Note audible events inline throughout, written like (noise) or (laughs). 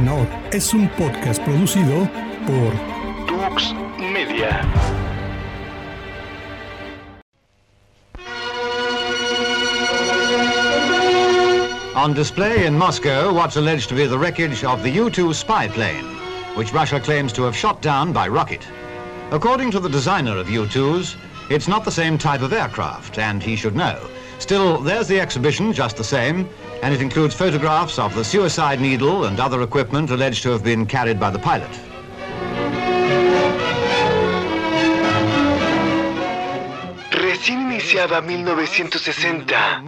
Menor es un podcast producido por Tux Media. On display in Moscow, what's alleged to be the wreckage of the U-2 spy plane, which Russia claims to have shot down by rocket. According to the designer of U-2s, it's not the same type of aircraft, and he should know. Still, there's the exhibition just the same, and it includes photographs of the suicide needle and other equipment alleged to have been carried by the pilot. Recién iniciaba 1960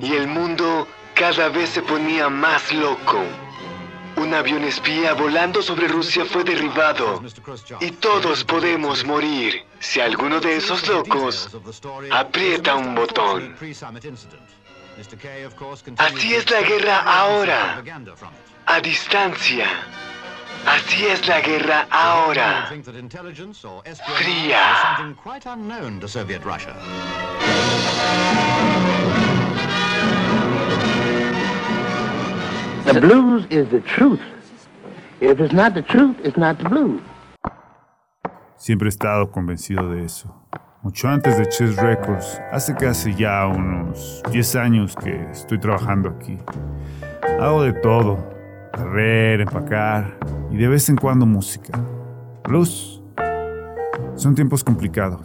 y el mundo cada vez se ponía más loco. Un avión espía volando sobre Rusia fue derribado y todos podemos morir si alguno de esos locos aprieta un botón. Así es la guerra ahora, a distancia. Así es la guerra ahora, fría. The blues is the truth. If it's not the truth, it's not the blues. Siempre he estado convencido de eso. Mucho antes de Chess Records, hace casi ya unos 10 años que estoy trabajando aquí. Hago de todo, barrer, empacar y de vez en cuando música. Blues. Son tiempos complicados.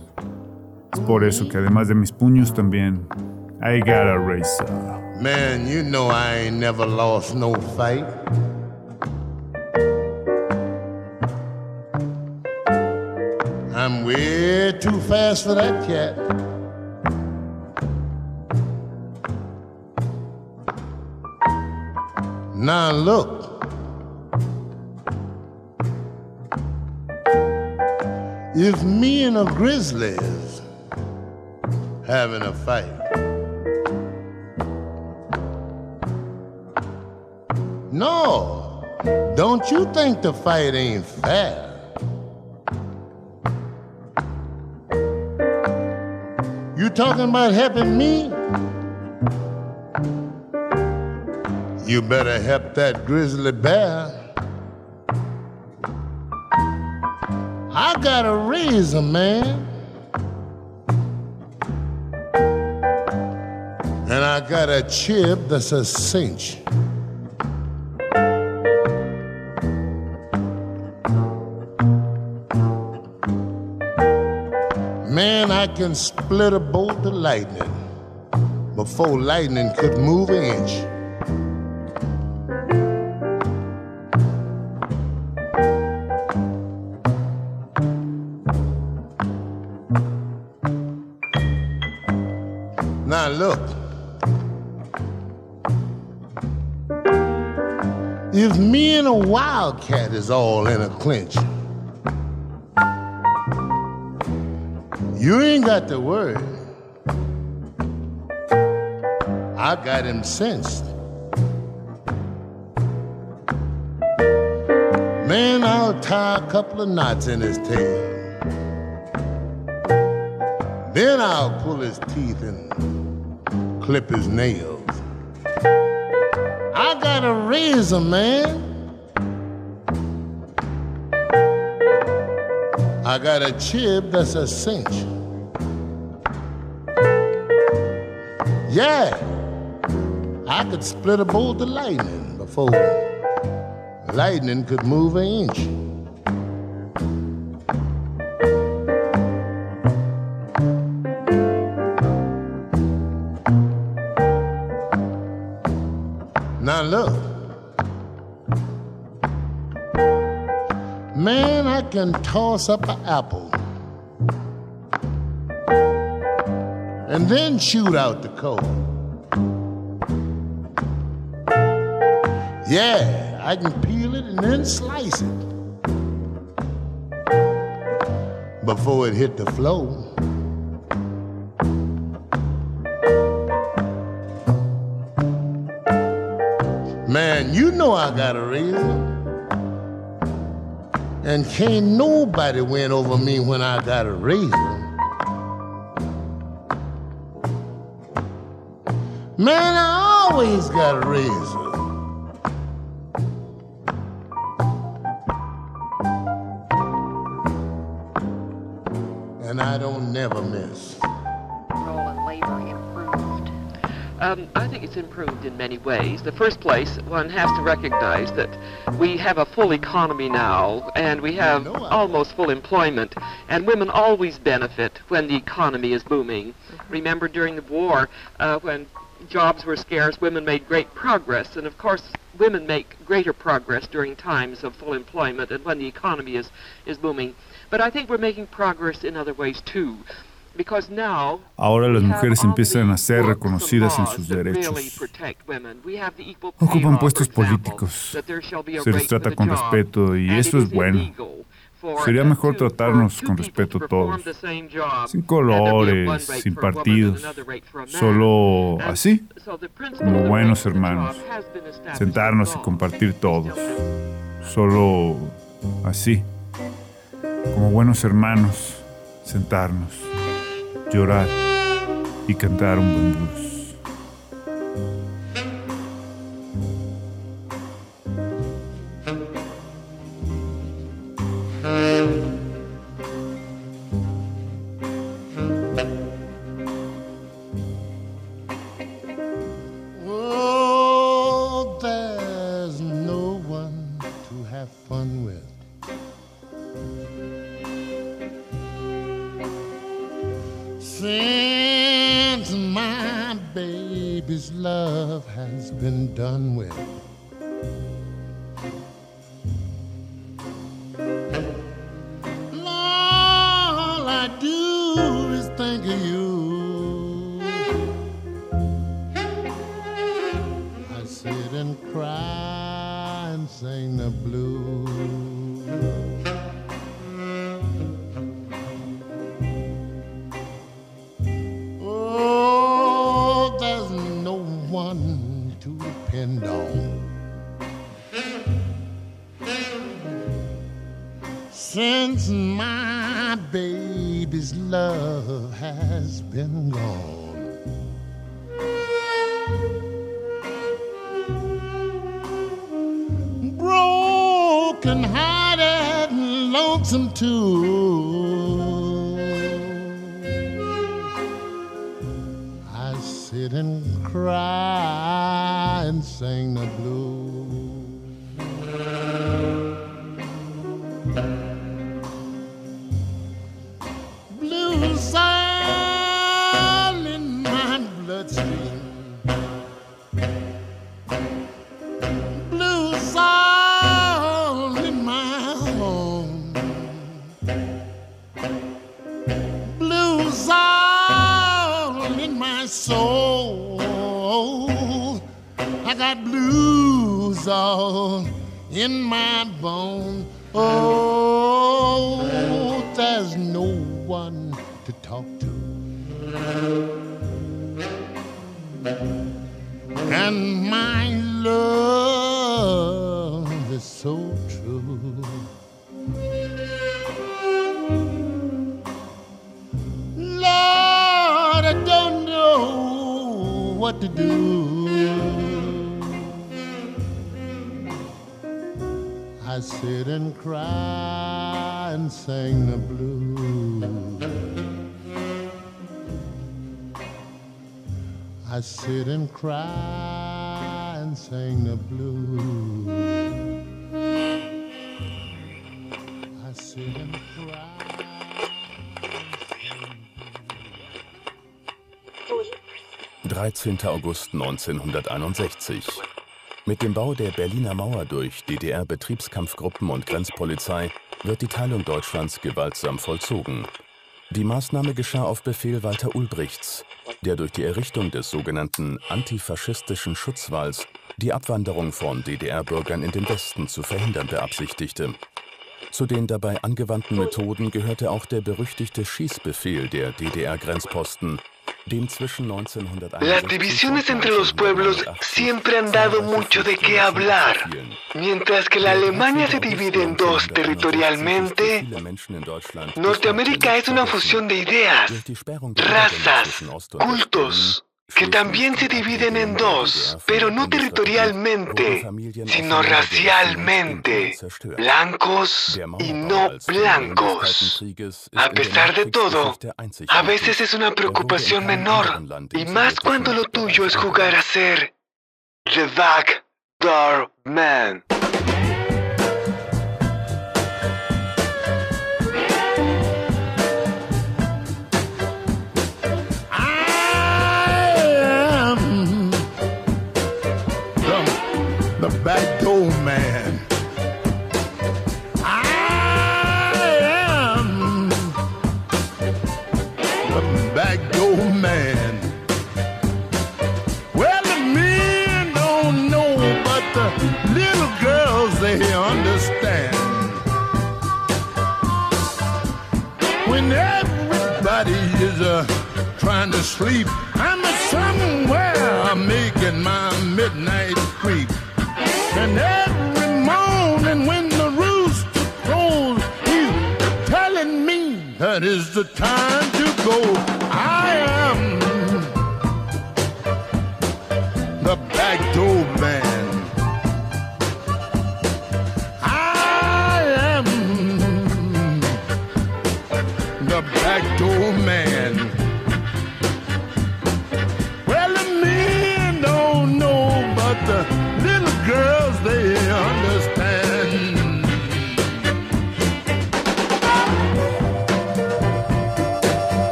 Es por eso que además de mis puños también, I got a razor. Man, you know I ain't never lost no fight. I'm too fast for that cat. Now look. If me and a grizzly is having a fight, No, don't you think the fight ain't fair? Talking about helping me? You better help that grizzly bear. I got a razor, man. And I got a chip that's a cinch. Can split a bolt of lightning before lightning could move an inch. Now look. If me and a wildcat is all in a clinch, You ain't got the word. I got him sensed. Man, I'll tie a couple of knots in his tail. Then I'll pull his teeth and clip his nails. I got a razor, man. I got a chip that's a cinch. Yeah, I could split a bolt of lightning before lightning could move an inch. Can toss up an apple and then shoot out the cold. Yeah, I can peel it and then slice it before it hit the floor. Man, you know I got a razor. And can't nobody win over me when I got a razor. Man, I always got a razor. And I don't never miss. Rolling labor labor, um, I think it's improved in many ways. The first place, one has to recognize that we have a full economy now, and we have almost full employment, and women always benefit when the economy is booming. Remember during the war, uh, when jobs were scarce, women made great progress, and of course, women make greater progress during times of full employment and when the economy is, is booming. But I think we're making progress in other ways too. Ahora las mujeres empiezan a ser reconocidas en sus derechos. Ocupan puestos políticos. Se les trata con respeto y eso es bueno. Sería mejor tratarnos con respeto todos. Sin colores, sin partidos. Solo así, como buenos hermanos. Sentarnos y compartir todos. Solo así, como buenos hermanos. Sentarnos. de orar e cantar um bambuço. My love is so true. Lord, I don't know what to do. I sit and cry and sing the blues. I sit and cry sing the blues. I sit and cry. 13. August 1961. Mit dem Bau der Berliner Mauer durch DDR-Betriebskampfgruppen und Grenzpolizei wird die Teilung Deutschlands gewaltsam vollzogen. Die Maßnahme geschah auf Befehl Walter Ulbrichts, der durch die Errichtung des sogenannten antifaschistischen Schutzwalls die Abwanderung von DDR-Bürgern in den Westen zu verhindern beabsichtigte. Zu den dabei angewandten Methoden gehörte auch der berüchtigte Schießbefehl der DDR-Grenzposten, dem zwischen 1961 Las divisiones entre los pueblos siempre han dado mucho de qué hablar. Mientras que la Alemania se divide en dos territorialmente, Norteamérica es una fusión de ideas, razas, cultos, que también se dividen en dos, pero no territorialmente, sino racialmente, blancos y no blancos. A pesar de todo, a veces es una preocupación menor, y más cuando lo tuyo es jugar a ser The Back Door Man. Sleep, I'm somewhere I'm making my midnight creep. And every morning when the rooster crows, he's telling me that is the time to go.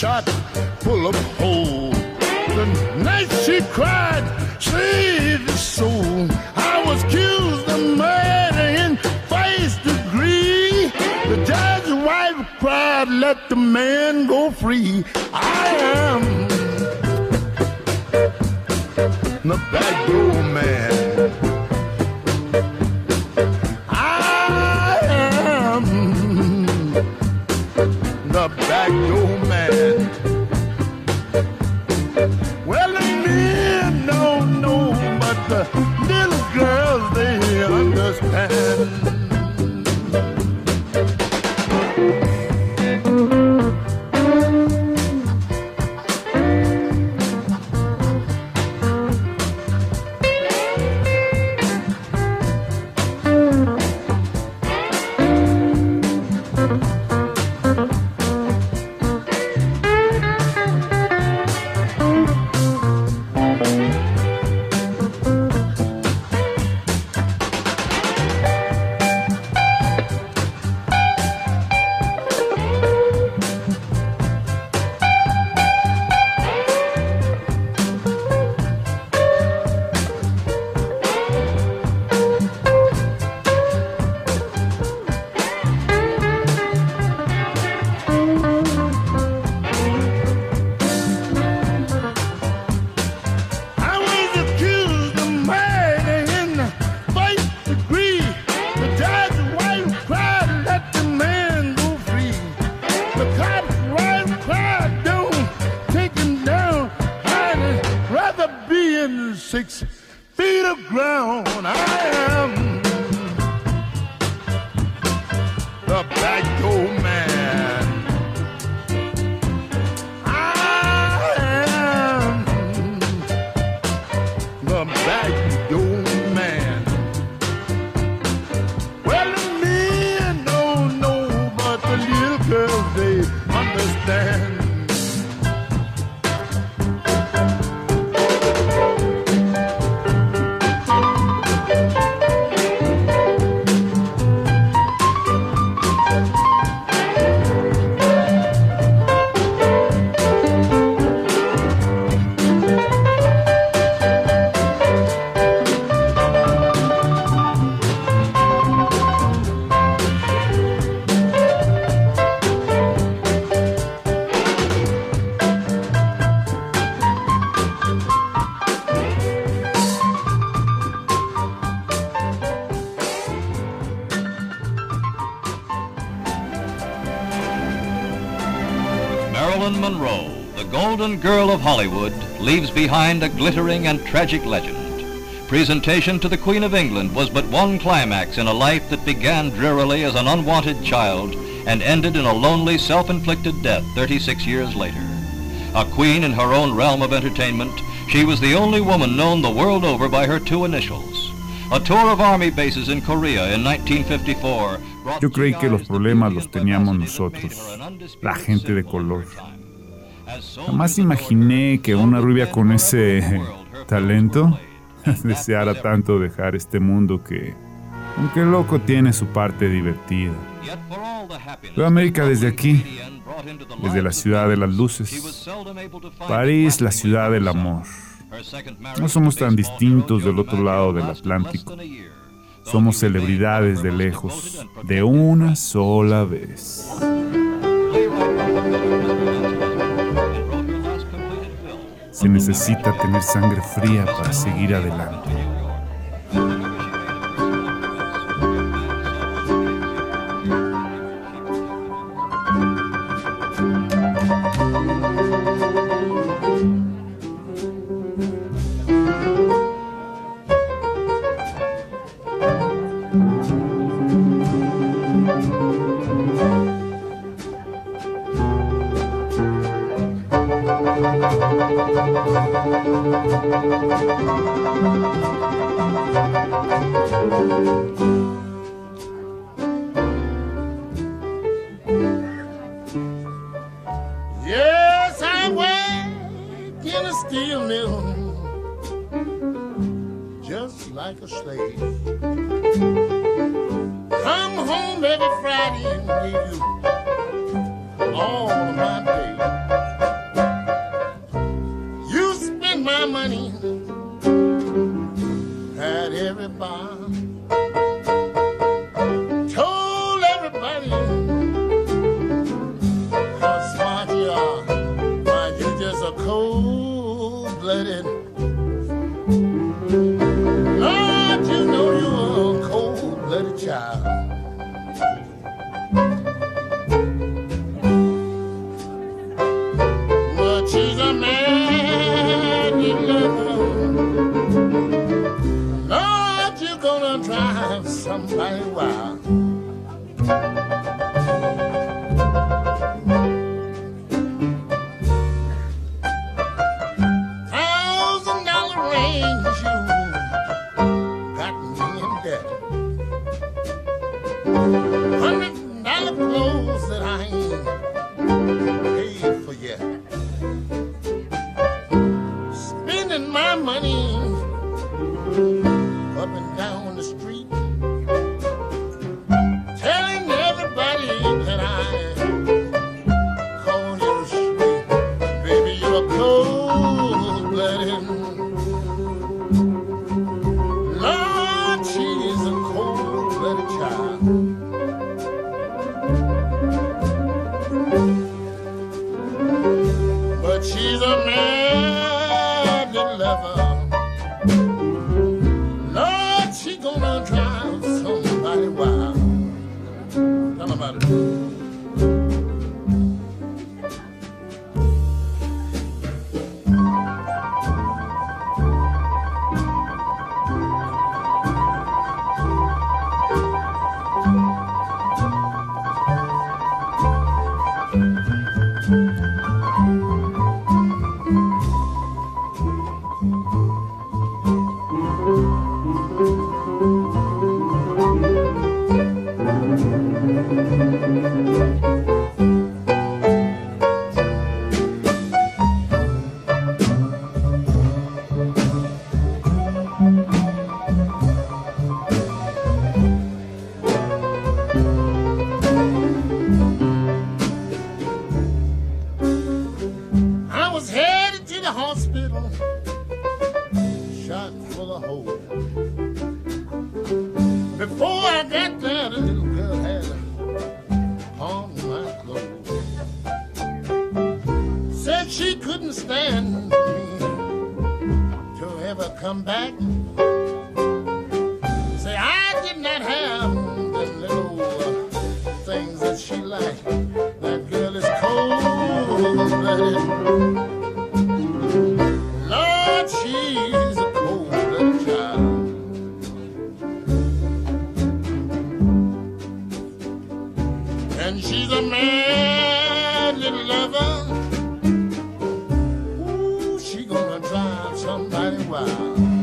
Shot full of holes. The night she cried, save his soul. I was accused of murder in first degree. The judge's wife cried, let the man go free. I am the back door man. Golden girl of Hollywood, leaves behind a glittering and tragic legend. Presentation to the Queen of England was but one climax in a life that began drearily as an unwanted child and ended in a lonely, self-inflicted death 36 years later. A queen in her own realm of entertainment, she was the only woman known the world over by her two initials. A tour of army bases in Korea in 1954 brought Yo creí que los problemas los teníamos nosotros, la gente de color. Jamás imaginé que una rubia con ese talento (laughs) deseara tanto dejar este mundo que, aunque loco, tiene su parte divertida. Veo América desde aquí, desde la ciudad de las luces. París, la ciudad del amor. No somos tan distintos del otro lado del Atlántico. Somos celebridades de lejos, de una sola vez. Se necesita tener sangre fría para seguir adelante. Every Friday Lord, she somebody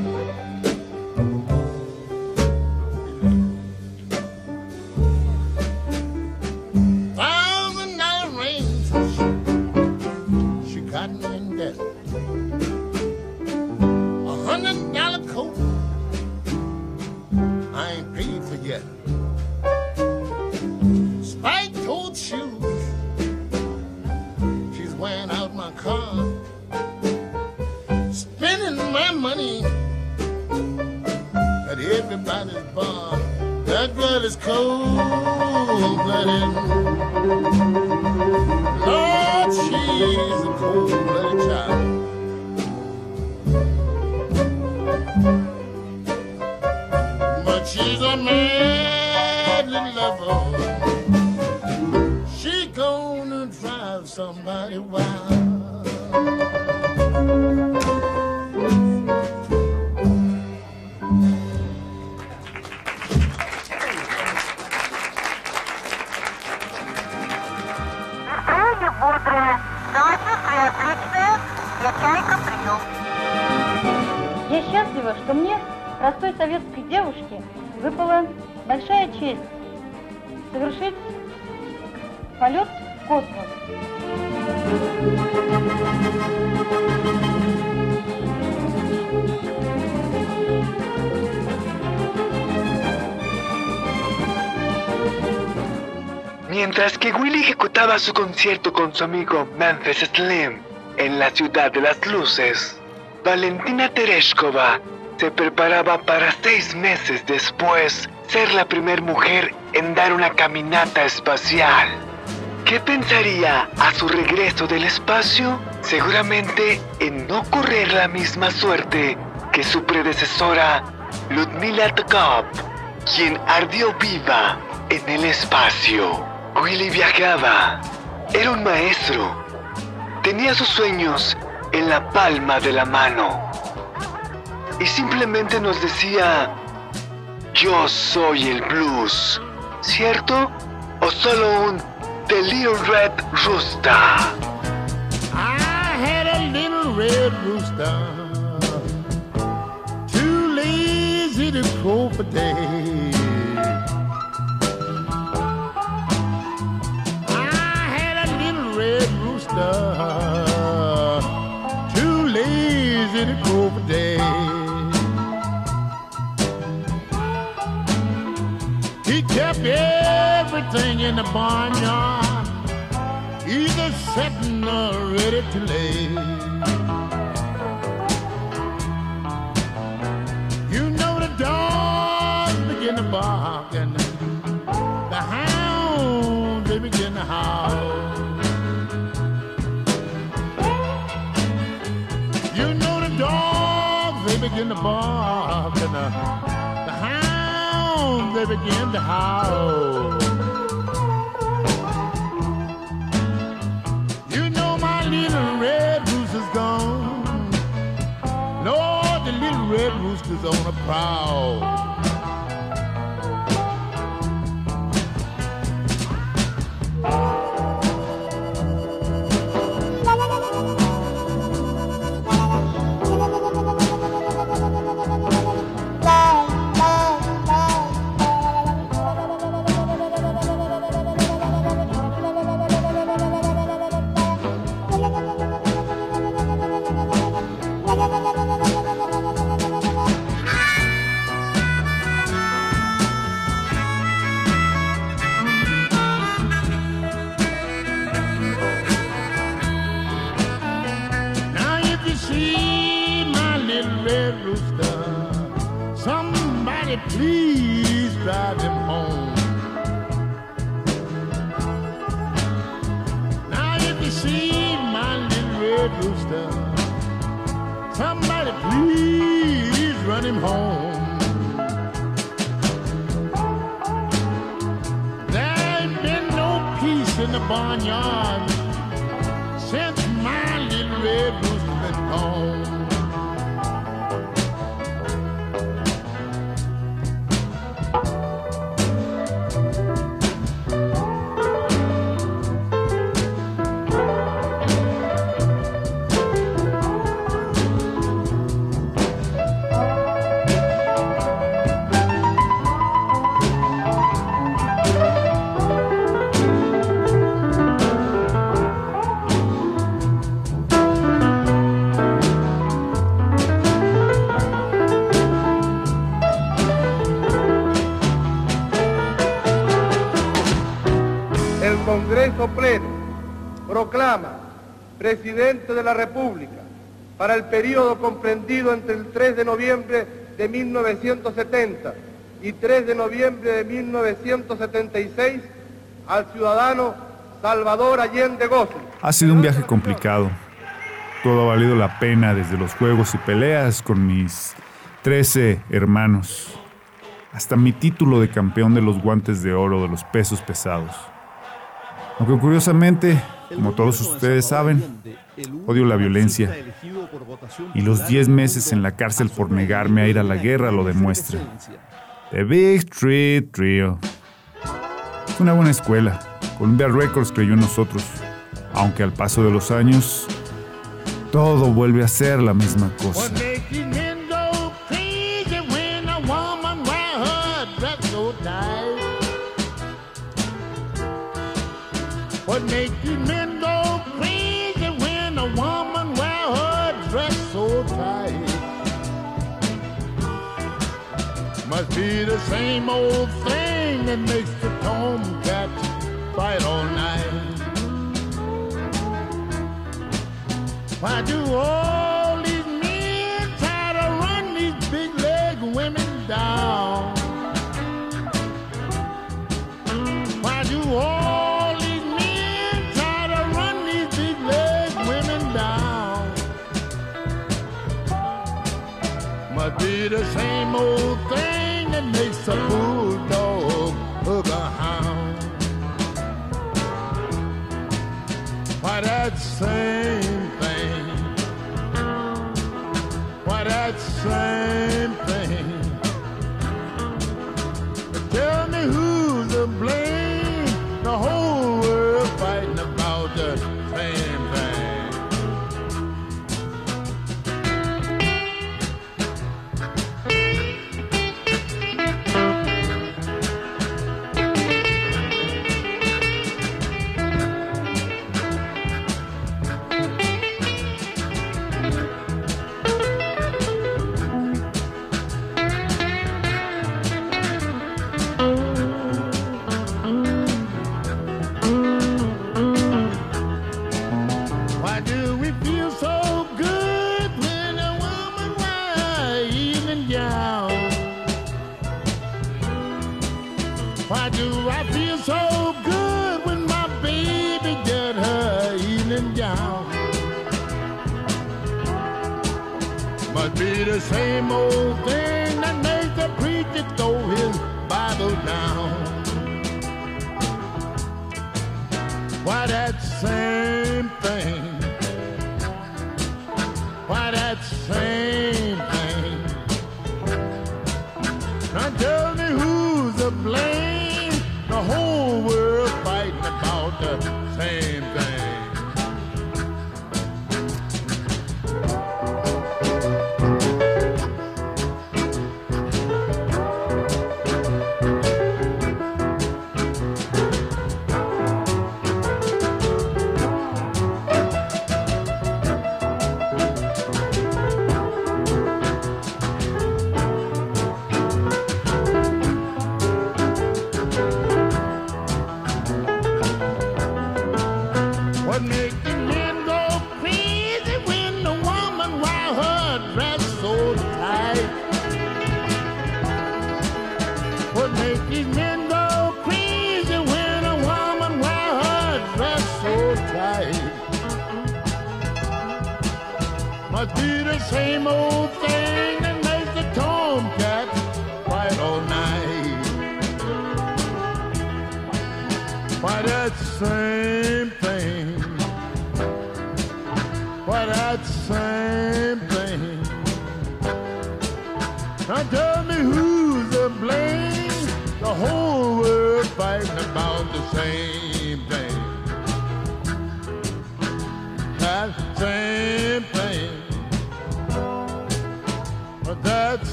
su concierto con su amigo Memphis Slim en la ciudad de las luces, Valentina Tereshkova se preparaba para seis meses después ser la primera mujer en dar una caminata espacial. ¿Qué pensaría a su regreso del espacio? Seguramente en no correr la misma suerte que su predecesora Ludmila Tokov, quien ardió viva en el espacio. Willy viajaba. Era un maestro. Tenía sus sueños en la palma de la mano. Y simplemente nos decía, yo soy el blues, ¿cierto? ¿O solo un The Little Red Rooster? Red rooster. Rooster, too lazy to crow for days. He kept everything in the barnyard, either setting or ready to lay. You know the dogs begin to bark and the hounds they begin to howl. Begin to bark and the, the hounds they begin to howl. You know my little red rooster's gone. Lord, the little red rooster's on a prowl. Presidente de la República para el periodo comprendido entre el 3 de noviembre de 1970 y 3 de noviembre de 1976 al ciudadano Salvador Allende Gozo. Ha sido un viaje complicado. Todo ha valido la pena desde los juegos y peleas con mis 13 hermanos hasta mi título de campeón de los guantes de oro de los pesos pesados. Aunque curiosamente, como todos ustedes saben, odio la violencia. Y los 10 meses en la cárcel por negarme a ir a la guerra lo demuestran. The Big Street Trio. Es una buena escuela. Columbia Records creyó en nosotros. Aunque al paso de los años, todo vuelve a ser la misma cosa. Be the same old thing that makes the tomcat fight all night. Why do all these men try to run these big leg women down? Why do all these men try to run these big leg women down? Must be the same old thing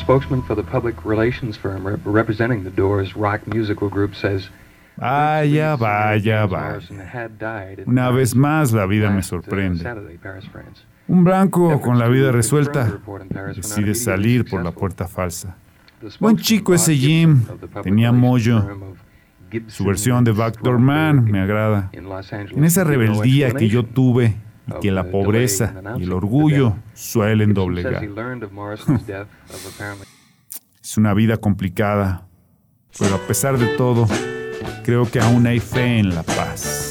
spokesman for the public relations firm rep- representing the Doors rock musical group says Vaya, vaya, vaya. Una vez más la vida me uh, sorprende. Un blanco con la vida resuelta decide salir por la puerta falsa. Buen chico ese Jim, tenía mollo. Su versión de Backdoor Man me agrada. En esa rebeldía que yo tuve y que la pobreza y el orgullo suelen doblegar. Es una vida complicada, pero a pesar de todo, creo que aún hay fe en la paz.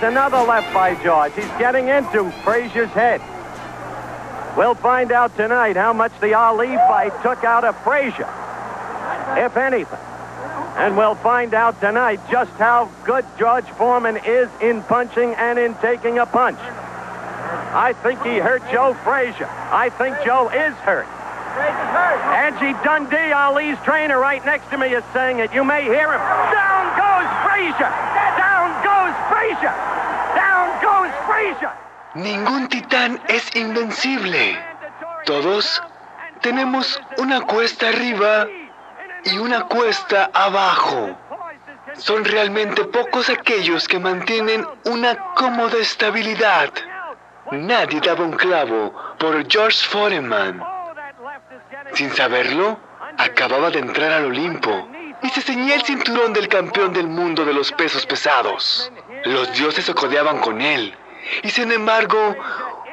There's another left by George. He's getting into Frazier's head. We'll find out tonight how much the Ali fight took out of Frazier, if anything. And we'll find out tonight just how good George Foreman is in punching and in taking a punch. I think he hurt Joe Frazier. I think Joe is hurt. Angie Dundee, Ali's trainer, right next to me, is saying it. You may hear him. Down goes Frazier! Down goes Frazier! Ningún titán es invencible. Todos tenemos una cuesta arriba y una cuesta abajo. Son realmente pocos aquellos que mantienen una cómoda estabilidad. Nadie daba un clavo por George Foreman. Sin saberlo, acababa de entrar al Olimpo y se ceñía el cinturón del campeón del mundo de los pesos pesados. Los dioses se codeaban con él. Y sin embargo,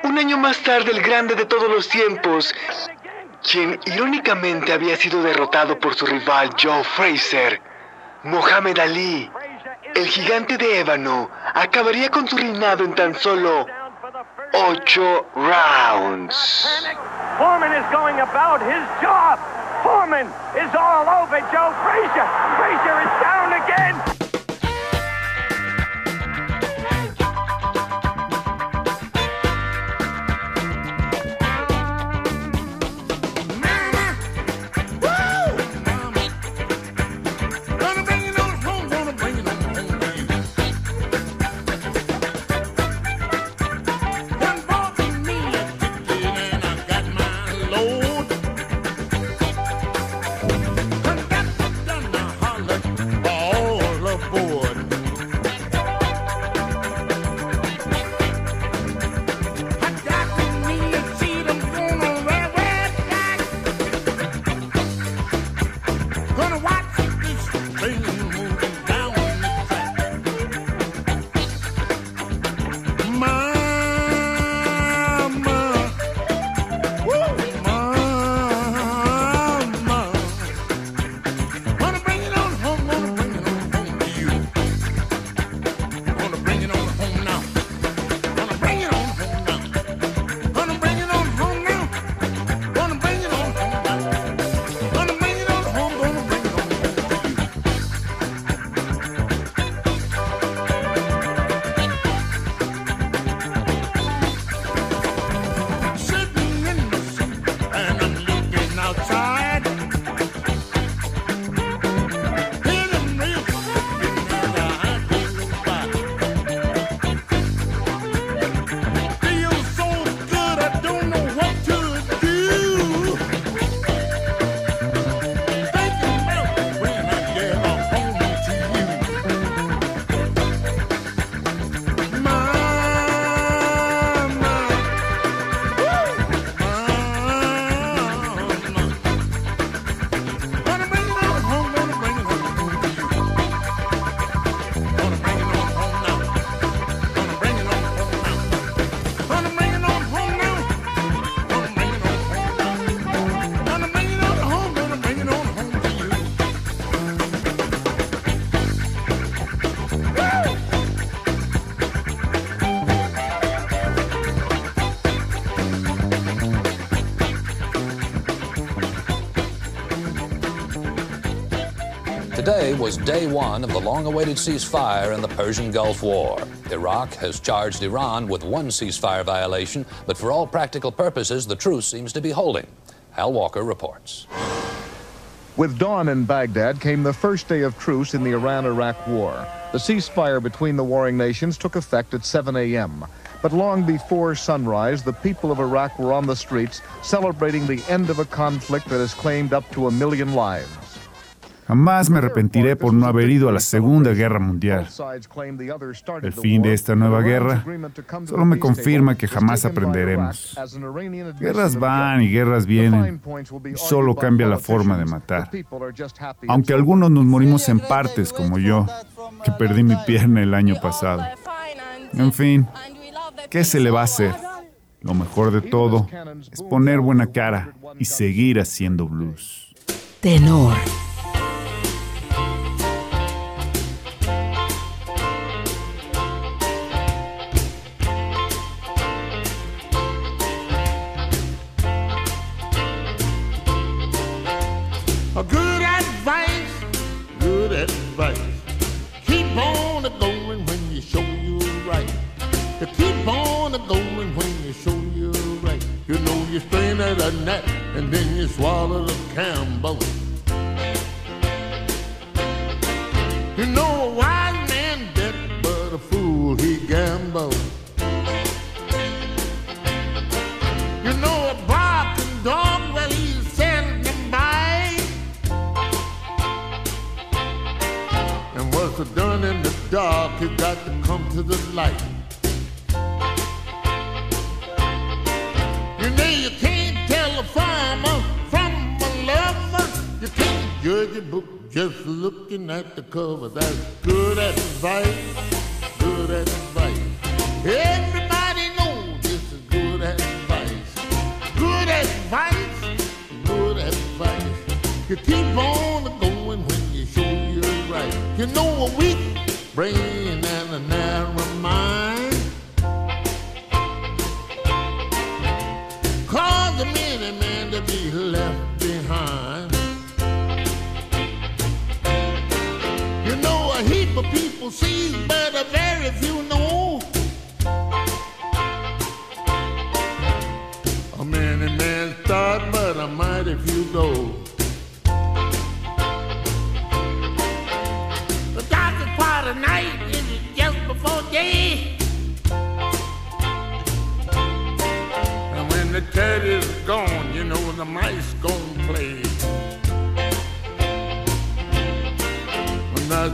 un año más tarde el grande de todos los tiempos quien irónicamente había sido derrotado por su rival Joe Fraser, Mohamed Ali, el gigante de ébano, acabaría con su reinado en tan solo ocho rounds. Foreman is going about his job. Foreman is all over Joe Frazier. Was day one of the long-awaited ceasefire in the Persian Gulf War. Iraq has charged Iran with one ceasefire violation, but for all practical purposes, the truce seems to be holding. Hal Walker reports. With dawn in Baghdad came the first day of truce in the Iran-Iraq war. The ceasefire between the warring nations took effect at 7 a.m. But long before sunrise, the people of Iraq were on the streets celebrating the end of a conflict that has claimed up to a million lives. Jamás me arrepentiré por no haber ido a la Segunda Guerra Mundial. El fin de esta nueva guerra solo me confirma que jamás aprenderemos. Guerras van y guerras vienen y solo cambia la forma de matar. Aunque algunos nos morimos en partes, como yo, que perdí mi pierna el año pasado. En fin, ¿qué se le va a hacer? Lo mejor de todo es poner buena cara y seguir haciendo blues. Tenor. Judge a book just looking at the cover. That's good advice. Good advice. Everybody knows this is good advice. Good advice. You keep on going when you show you're right. You know a weak brain and a narrow mind. People see, but a very few know. A many men start, but a mighty few go.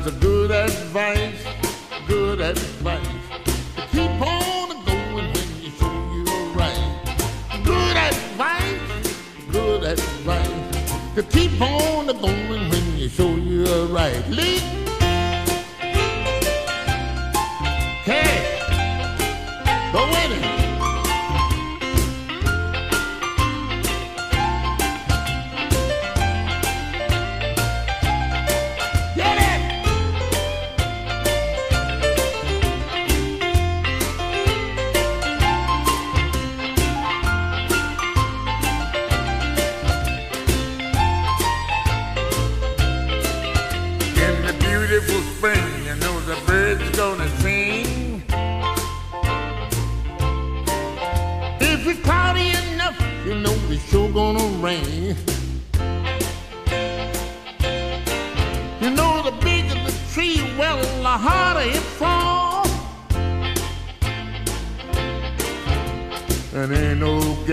A good advice, good advice. Keep on going when you show you're right. Good advice, good advice. To keep on going when you show you're right. Lee.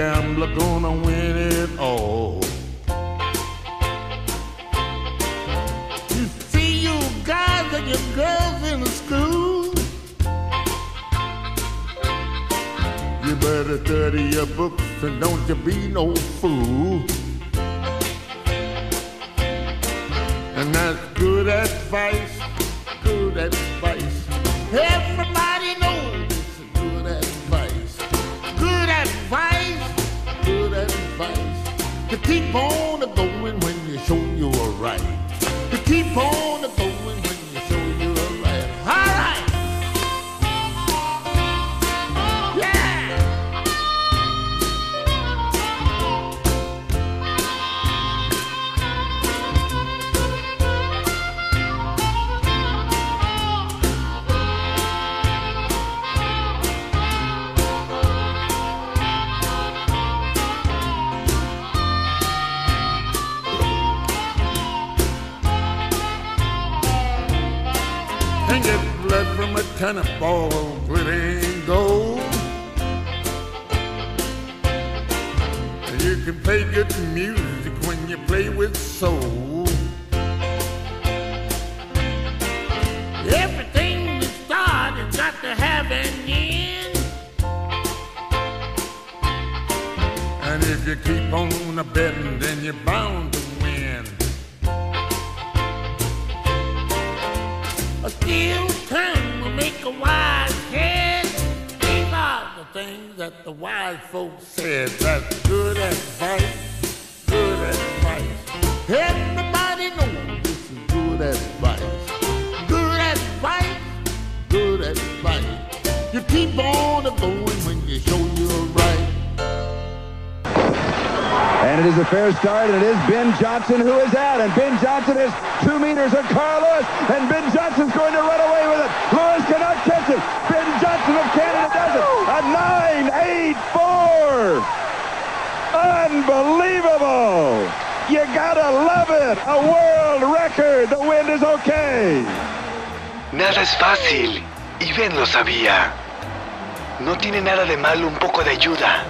No gambler gonna You can play good music when you play with soul. Everything you start has got to have an end. And if you keep on a betting, then you're bound to win. A still tongue will make a wise things that the wise folks said. That's good advice, good advice. Everybody knows this is good advice. Good advice, good advice. You keep on going when you show you're right. And it is a fair start, and it is Ben Johnson who is out. And Ben Johnson is two meters of Carl Lewis, and Ben Johnson's going to run away with it. Lewis cannot catch him. Ben Johnson of Canada does it. A 9.84. Unbelievable. You gotta love it. A world record. The wind is okay. Nada es fácil, y Ben lo sabía. No tiene nada de malo un poco de ayuda.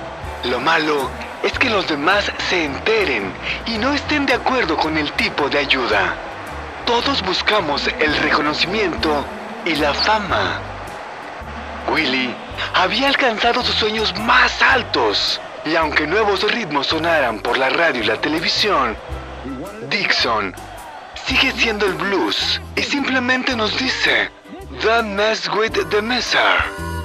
Lo malo es que los demás se enteren y no estén de acuerdo con el tipo de ayuda. Todos buscamos el reconocimiento y la fama. Willy había alcanzado sus sueños más altos y aunque nuevos ritmos sonaran por la radio y la televisión, Dixon sigue siendo el blues y simplemente nos dice The Mess with the Messer.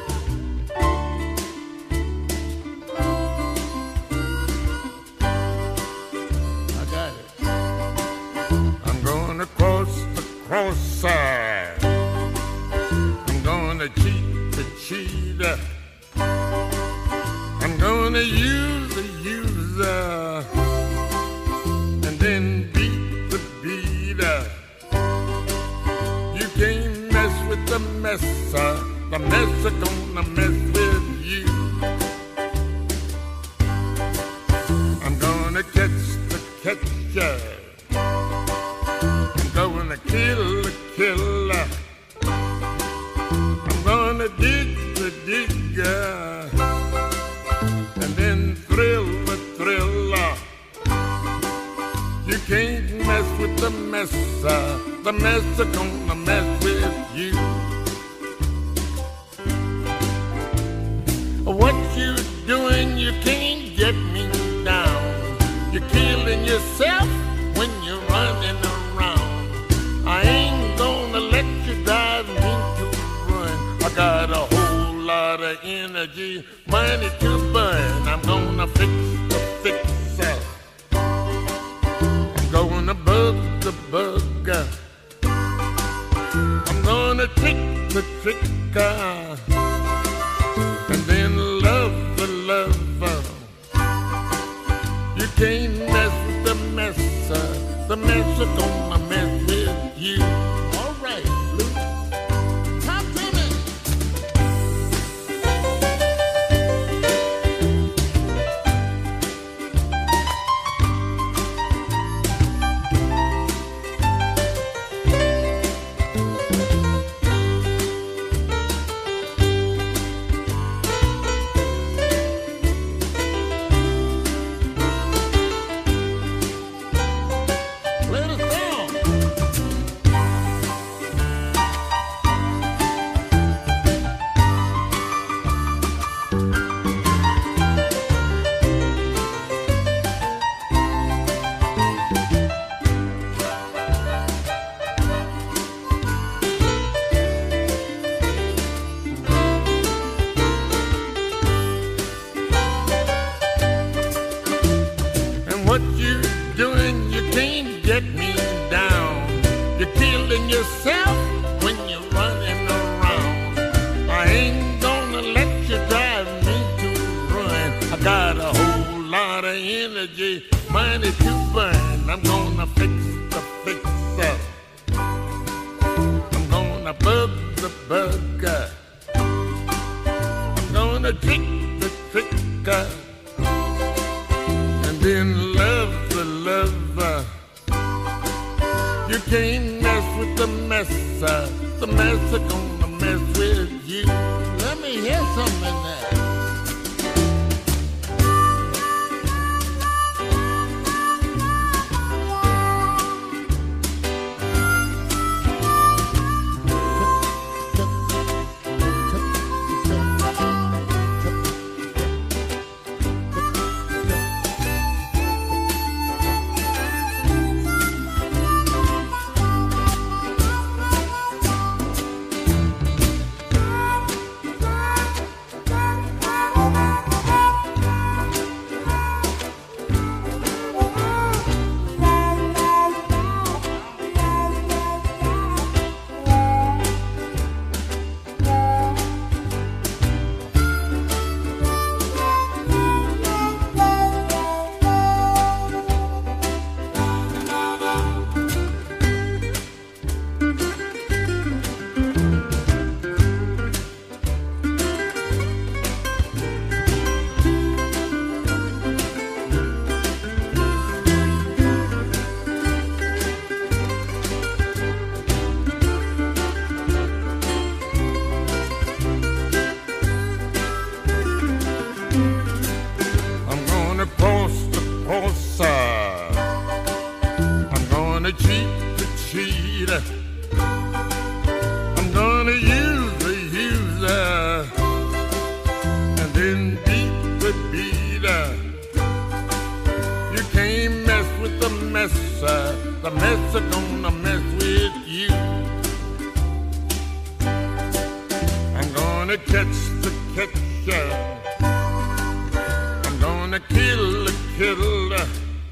gonna use the user and then beat the beater. Uh. You can't mess with the messer, uh, the messer gonna mess with. the Mexican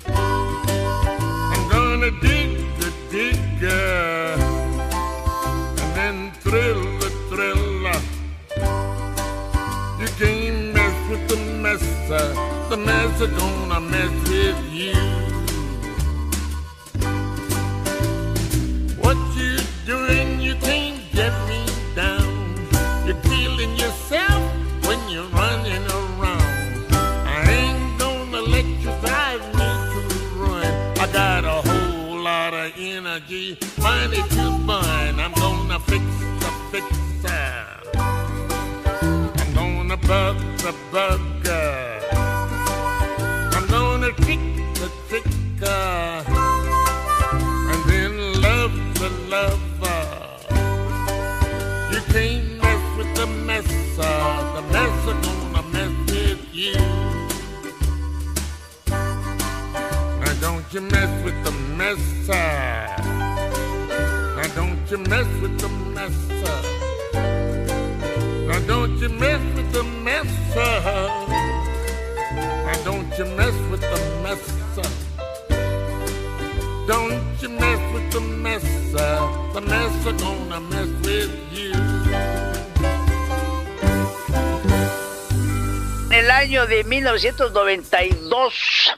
I'm gonna dig the digger. And then thrill the thriller. You can't mess with the messer. The messer gonna mess with you. Money to burn. I'm gonna fix the fixer. I'm gonna bug the bugger. You mess with the messer. Now don't you mess with the messer. Now don't you mess with the messer. Don't you mess with the messer. The messer gonna mess with you. En el año de 1992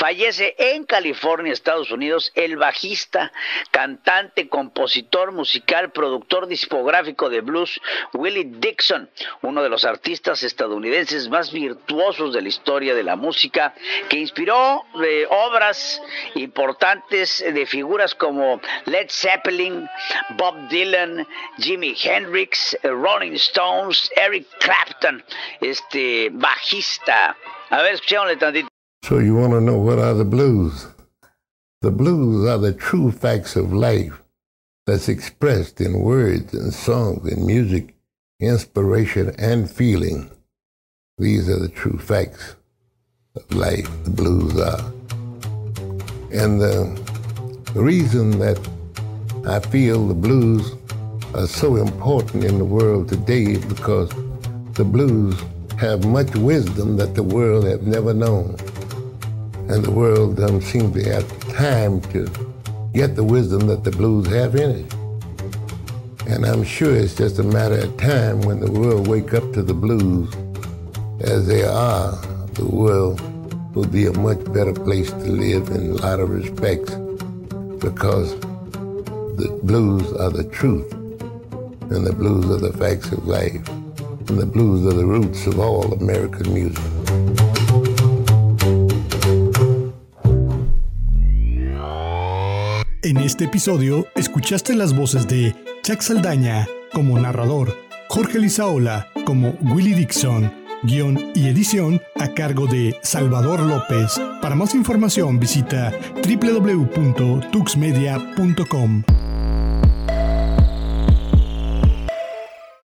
fallece en California, Estados Unidos, el bajista, cantante, compositor musical, productor discográfico de blues, Willie Dixon, uno de los artistas estadounidenses más virtuosos de la historia de la música, que inspiró eh, obras importantes de figuras como Led Zeppelin, Bob Dylan, Jimi Hendrix, Rolling Stones, Eric Clapton, este bajista. A ver, escuchémosle tantito. So you want to know what are the blues? The blues are the true facts of life that's expressed in words and songs and music, inspiration and feeling. These are the true facts of life, the blues are. And the, reason that I feel the blues are so important in the world today is because the blues have much wisdom that the world have never known and the world doesn't seem to have time to get the wisdom that the blues have in it. And I'm sure it's just a matter of time when the world wake up to the blues as they are. The world will be a much better place to live in a lot of respects because the blues are the truth and the blues are the facts of life and the blues are the roots of all American music. En este episodio escuchaste las voces de Chuck Saldaña como narrador, Jorge Lizaola como Willie Dixon, guion y edición a cargo de Salvador López. Para más información visita www.tuxmedia.com.